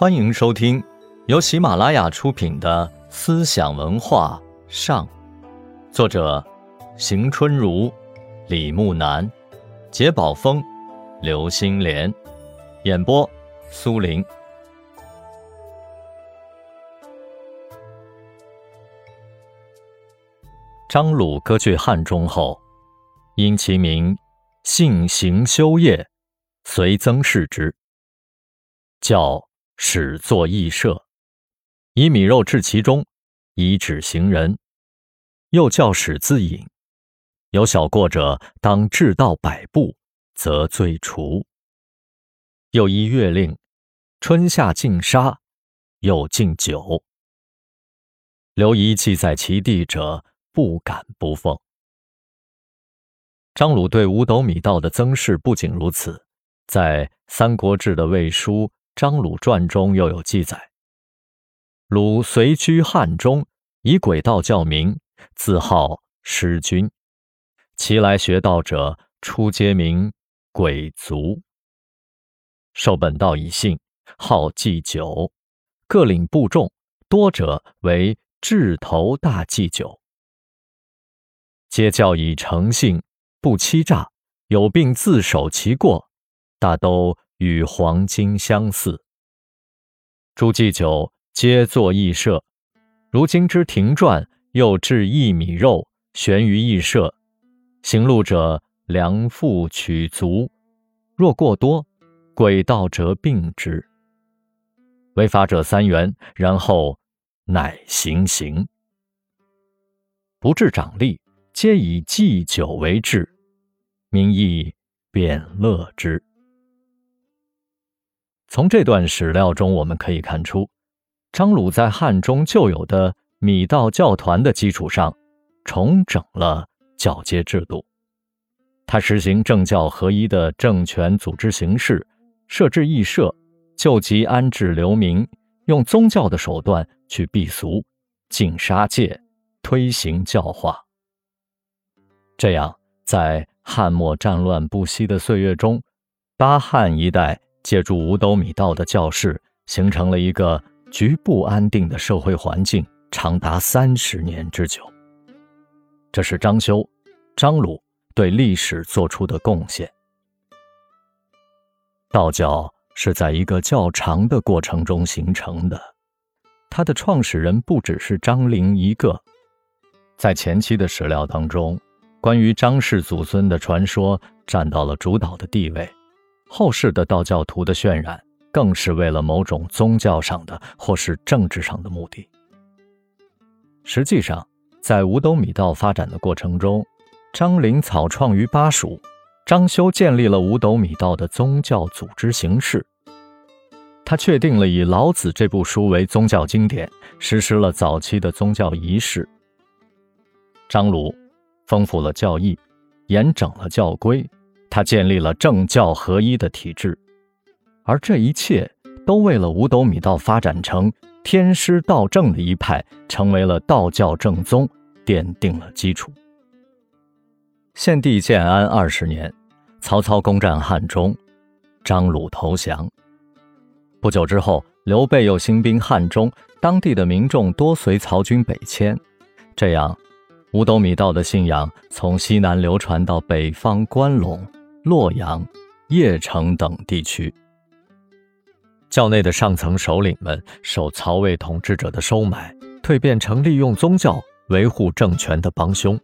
欢迎收听由喜马拉雅出品的《思想文化上》，作者邢春如、李木南、杰宝峰、刘星莲，演播苏林。张鲁割据汉中后，因其名性行修业，随曾氏之，教始作义社，以米肉置其中，以指行人。又教使自饮，有小过者，当至道百步，则罪除。又依月令，春夏禁杀，又禁酒。刘仪记在其地者。不敢不奉。张鲁对五斗米道的曾氏不仅如此，在《三国志》的魏书《张鲁传》中又有记载：鲁随居汉中，以轨道教名，自号师君。其来学道者，初皆名鬼卒。受本道以信，好祭酒，各领部众，多者为智头大祭酒。皆教以诚信，不欺诈，有病自首其过，大都与黄金相似。诸祭酒皆作义社，如今之庭传，又置一米肉悬于义社，行路者量腹取足，若过多，鬼道者并之。违法者三元，然后乃行刑，不治掌吏。皆以祭酒为治，民亦便乐之。从这段史料中，我们可以看出，张鲁在汉中旧有的米道教团的基础上，重整了教阶制度。他实行政教合一的政权组织形式，设置义社，救急安置流民，用宗教的手段去避俗、禁杀戒，推行教化。这样，在汉末战乱不息的岁月中，巴汉一带借助五斗米道的教士，形成了一个局部安定的社会环境，长达三十年之久。这是张修、张鲁对历史做出的贡献。道教是在一个较长的过程中形成的，它的创始人不只是张陵一个，在前期的史料当中。关于张氏祖孙的传说占到了主导的地位，后世的道教徒的渲染更是为了某种宗教上的或是政治上的目的。实际上，在五斗米道发展的过程中，张陵草创于巴蜀，张修建立了五斗米道的宗教组织形式。他确定了以老子这部书为宗教经典，实施了早期的宗教仪式。张鲁。丰富了教义，严整了教规，他建立了政教合一的体制，而这一切都为了五斗米道发展成天师道正的一派，成为了道教正宗奠定了基础。献帝建安二十年，曹操攻占汉中，张鲁投降。不久之后，刘备又兴兵汉中，当地的民众多随曹军北迁，这样。五斗米道的信仰从西南流传到北方关陇、洛阳、邺城等地区。教内的上层首领们受曹魏统治者的收买，蜕变成利用宗教维护政权的帮凶。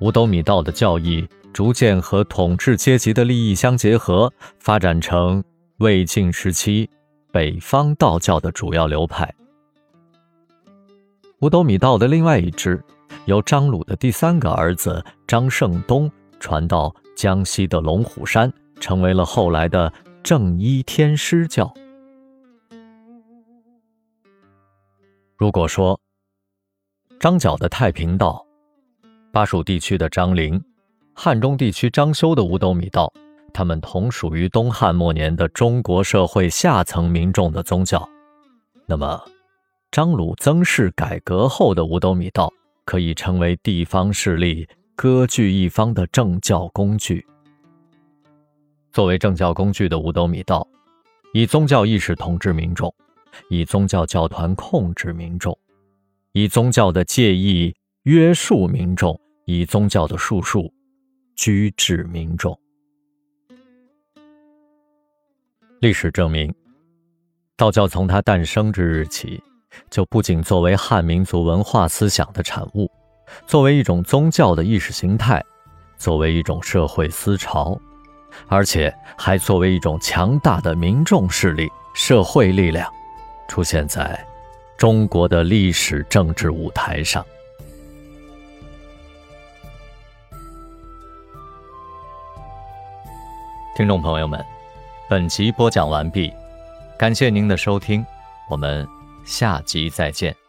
五斗米道的教义逐渐和统治阶级的利益相结合，发展成魏晋时期北方道教的主要流派。五斗米道的另外一支。由张鲁的第三个儿子张胜东传到江西的龙虎山，成为了后来的正一天师教。如果说张角的太平道、巴蜀地区的张陵、汉中地区张修的五斗米道，他们同属于东汉末年的中国社会下层民众的宗教，那么张鲁曾氏改革后的五斗米道。可以成为地方势力割据一方的政教工具。作为政教工具的五斗米道，以宗教意识统治民众，以宗教教团控制民众，以宗教的介意约束民众，以宗教的术数拘制民众。历史证明，道教从它诞生之日起，就不仅作为汉民族文化思想的产物，作为一种宗教的意识形态，作为一种社会思潮，而且还作为一种强大的民众势力、社会力量，出现在中国的历史政治舞台上。听众朋友们。本集播讲完毕，感谢您的收听，我们下集再见。